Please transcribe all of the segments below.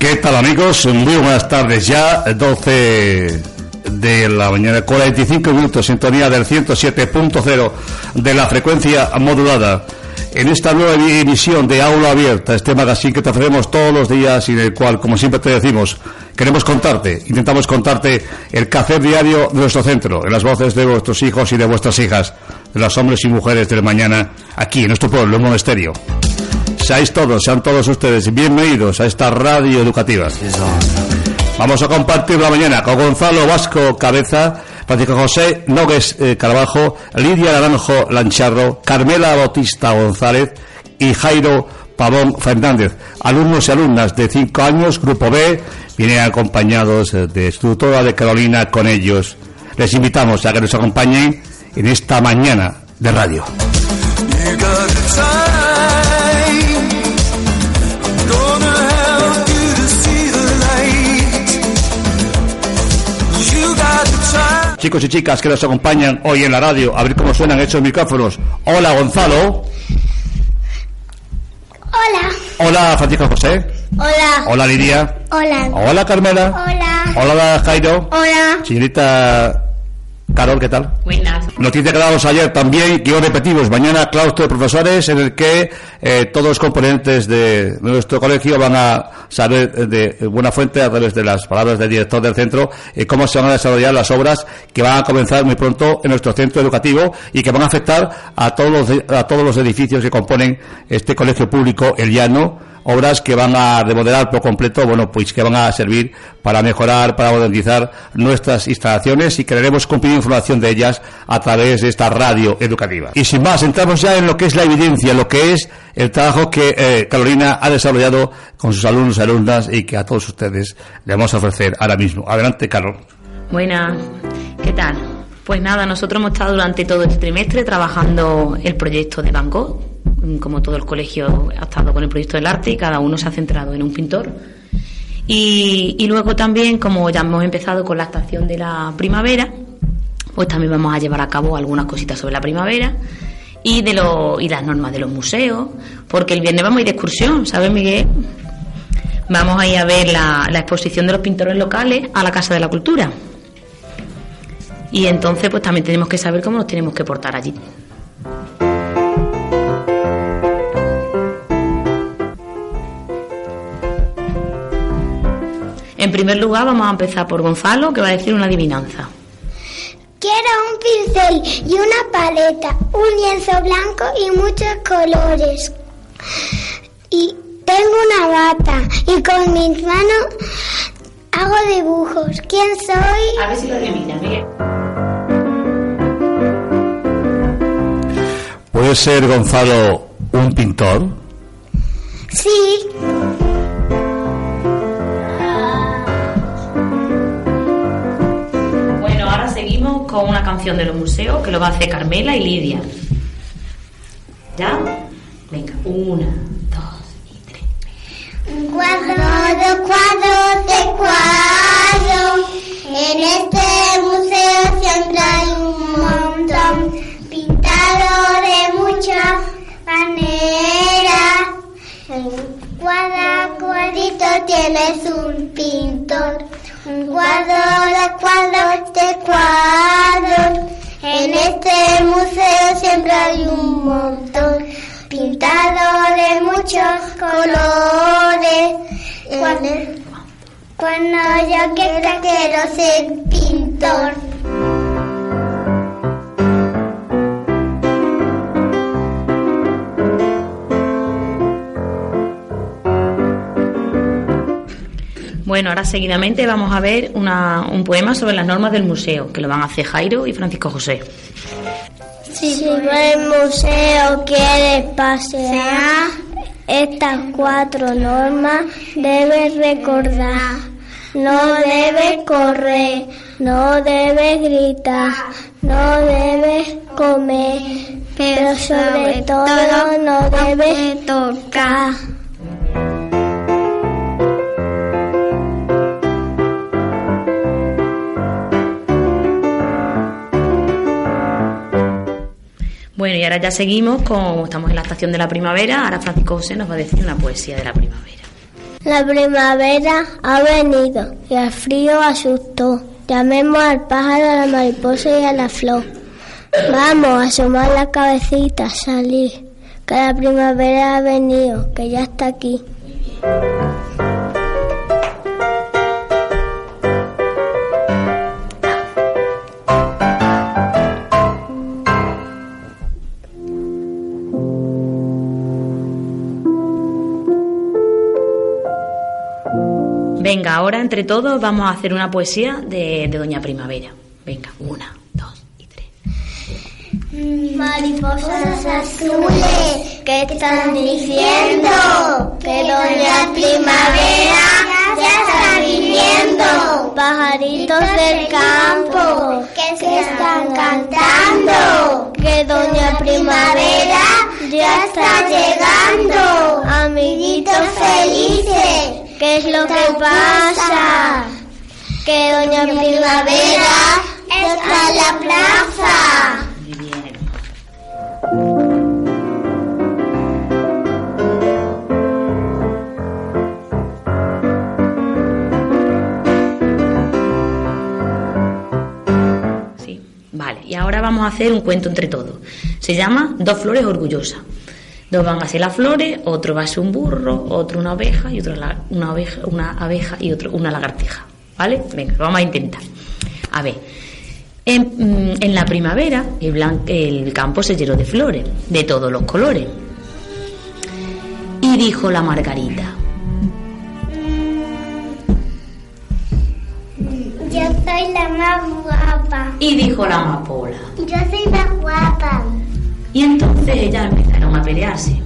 ¿Qué tal amigos? Muy buenas tardes ya, 12 de la mañana, 45 minutos, sintonía del 107.0 de la frecuencia modulada. En esta nueva emisión de Aula Abierta, este magazine que te ofrecemos todos los días y del cual, como siempre te decimos, queremos contarte, intentamos contarte el café diario de nuestro centro, en las voces de vuestros hijos y de vuestras hijas, de los hombres y mujeres del mañana, aquí en nuestro pueblo, en Monasterio. Seáis todos, sean todos ustedes bienvenidos a esta radio educativa. Vamos a compartir la mañana con Gonzalo Vasco Cabeza, Francisco José Nogues eh, Carvajo, Lidia Naranjo Lancharro, Carmela Bautista González y Jairo Pavón Fernández, alumnos y alumnas de 5 años, Grupo B, vienen acompañados eh, de su tutora de Carolina con ellos. Les invitamos a que nos acompañen en esta mañana de radio. Chicos y chicas que nos acompañan hoy en la radio, a ver cómo suenan estos micrófonos. Hola Gonzalo. Hola. Hola Francisco José. Hola. Hola Lidia. Hola. Hola Carmela. Hola. Hola Jairo. Hola. Señorita Carol, ¿qué tal? Buenas. Noticia que damos ayer también, que hoy repetimos, mañana claustro de profesores en el que eh, todos los componentes de nuestro colegio van a saber de buena fuente a través de las palabras del director del centro eh, cómo se van a desarrollar las obras que van a comenzar muy pronto en nuestro centro educativo y que van a afectar a todos los, a todos los edificios que componen este colegio público, el llano, obras que van a remodelar por completo, bueno, pues que van a servir para mejorar, para modernizar nuestras instalaciones y queremos cumplir información de ellas a través de esta radio educativa. Y sin más, entramos ya en lo que es la evidencia, lo que es el trabajo que eh, Carolina ha desarrollado con sus alumnos y alumnas y que a todos ustedes le vamos a ofrecer ahora mismo. Adelante, Carol. Buenas. ¿Qué tal? Pues nada, nosotros hemos estado durante todo este trimestre trabajando el proyecto de Gogh, como todo el colegio ha estado con el proyecto del arte y cada uno se ha centrado en un pintor. Y, luego también, como ya hemos empezado con la estación de la primavera, pues también vamos a llevar a cabo algunas cositas sobre la primavera y de lo, y las normas de los museos, porque el viernes vamos a ir de excursión, ¿sabes, Miguel? Vamos a ir a ver la, la exposición de los pintores locales a la Casa de la Cultura. Y entonces, pues también tenemos que saber cómo nos tenemos que portar allí. En primer lugar, vamos a empezar por Gonzalo, que va a decir una adivinanza. Quiero un pincel y una paleta, un lienzo blanco y muchos colores. Y tengo una bata y con mis manos hago dibujos. ¿Quién soy? A ver si lo adivina, Miguel. ¿Puede ser Gonzalo un pintor? Sí. Con una canción de los museos que lo va a hacer Carmela y Lidia. ¿Ya? Venga, una, dos y tres. Cuadro de cuadro de cuadro. En este museo siempre hay un montón. Pintado de muchas maneras. En cada cuadrito tienes un pintor. Un cuadro de cuadros de cuadros. Cuando yo quiera quiero ser pintor. Bueno, ahora seguidamente vamos a ver una- un poema sobre las normas del museo, que lo van a hacer Jairo y Francisco José. Si el museo quiere pasear, estas cuatro normas debes recordar. No debes correr, no debes gritar, no debes comer, pero sobre todo no debes tocar. Bueno, y ahora ya seguimos, como estamos en la estación de la primavera, ahora Francisco José nos va a decir una poesía de la primavera. La primavera ha venido y el frío asustó. Llamemos al pájaro, a la mariposa y a la flor. Vamos a asomar la cabecita, salir, que la primavera ha venido, que ya está aquí. Venga, ahora entre todos vamos a hacer una poesía de, Doña Primavera. Venga, una, dos y tres. Mariposas azules, ¿qué están diciendo? Que Doña Primavera ya está viniendo. Pajaritos del campo, que están cantando. Que Doña Primavera ya está llegando. Amiguitos felices ¿Qué es lo que pasa? Que Doña Primavera está en la plaza. Sí, vale. Y ahora vamos a hacer un cuento entre todos. Se llama Dos flores orgullosas. Dos van a ser las flores, otro va a ser un burro, otro una oveja y otro una oveja, una abeja y otro una lagartija. ¿Vale? Venga, vamos a intentar. A ver, en, mm, la primavera el, el campo se llenó de flores, de todos los colores. Y dijo la Margarita. Yo soy la más guapa. Y dijo la amapola. Yo soy la guapa. Y entonces ellas empezaron a pelearse.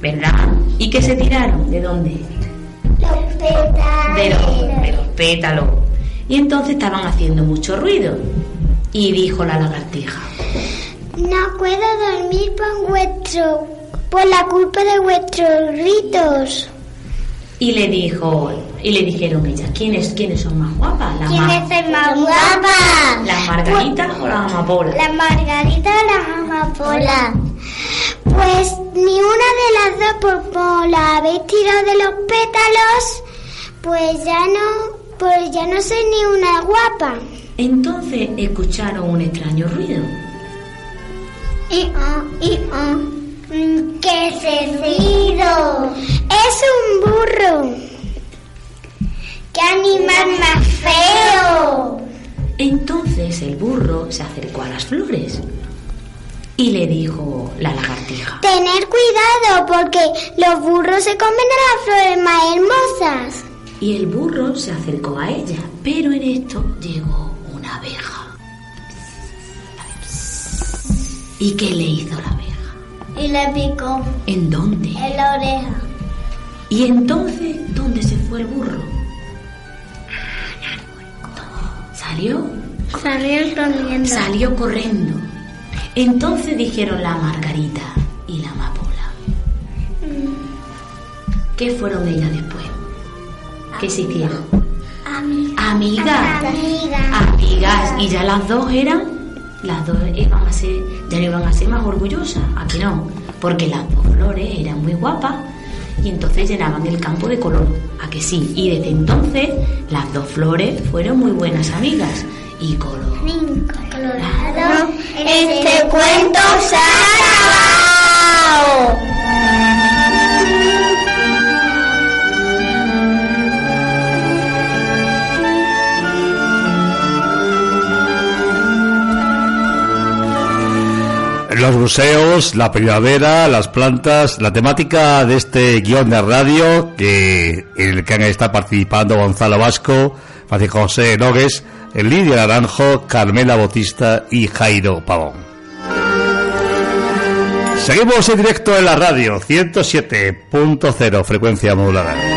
¿Verdad? ¿Y qué se tiraron? ¿De dónde? Los pétalos. De los, de los pétalos. Y entonces estaban haciendo mucho ruido. Y dijo la lagartija. No puedo dormir por vuestro, por la culpa de vuestros gritos. Y le dijo, y le dijeron ellas, ¿quiénes, quiénes son más guapas? La ¿Quién es más guapa? ¿Las margaritas o las amapolas? Las margaritas o las amapolas. Pues ni una de las dos, por, por la habéis tirado de los pétalos, pues ya no, pues ya no soy ni una guapa. Entonces escucharon un extraño ruido. Y oh, y oh. ¿Qué es ese ruido? Es un burro. ¡Qué animal más feo! Entonces el burro se acercó a las flores y le dijo la lagartija. Tener cuidado porque los burros se comen a las flores más hermosas. Y el burro se acercó a ella, pero en esto llegó una abeja. ¿Y qué le hizo la abeja? Y le picó. ¿En dónde? En la oreja. ¿Y entonces dónde se fue el burro? ¿Salió? Salió corriendo. Salió corriendo. Entonces dijeron la Margarita y la Amapola. Mm. ¿Qué fueron ellas después? ¿Qué se hicieron? Amigas. Amigas. Amigas. Y ya las dos eran las dos iban a ser, ya no iban a ser más orgullosas, aquí no, porque las dos flores eran muy guapas y entonces llenaban el campo de color, a que sí, y desde entonces las dos flores fueron muy buenas amigas y color. Colorado, este cuento museos, la primavera, las plantas, la temática de este guion de radio que, en el que han estado participando Gonzalo Vasco, Francisco José Nogues, Lidia Naranjo, Carmela Bautista y Jairo Pavón. Seguimos en directo en la radio 107.0 frecuencia modulada.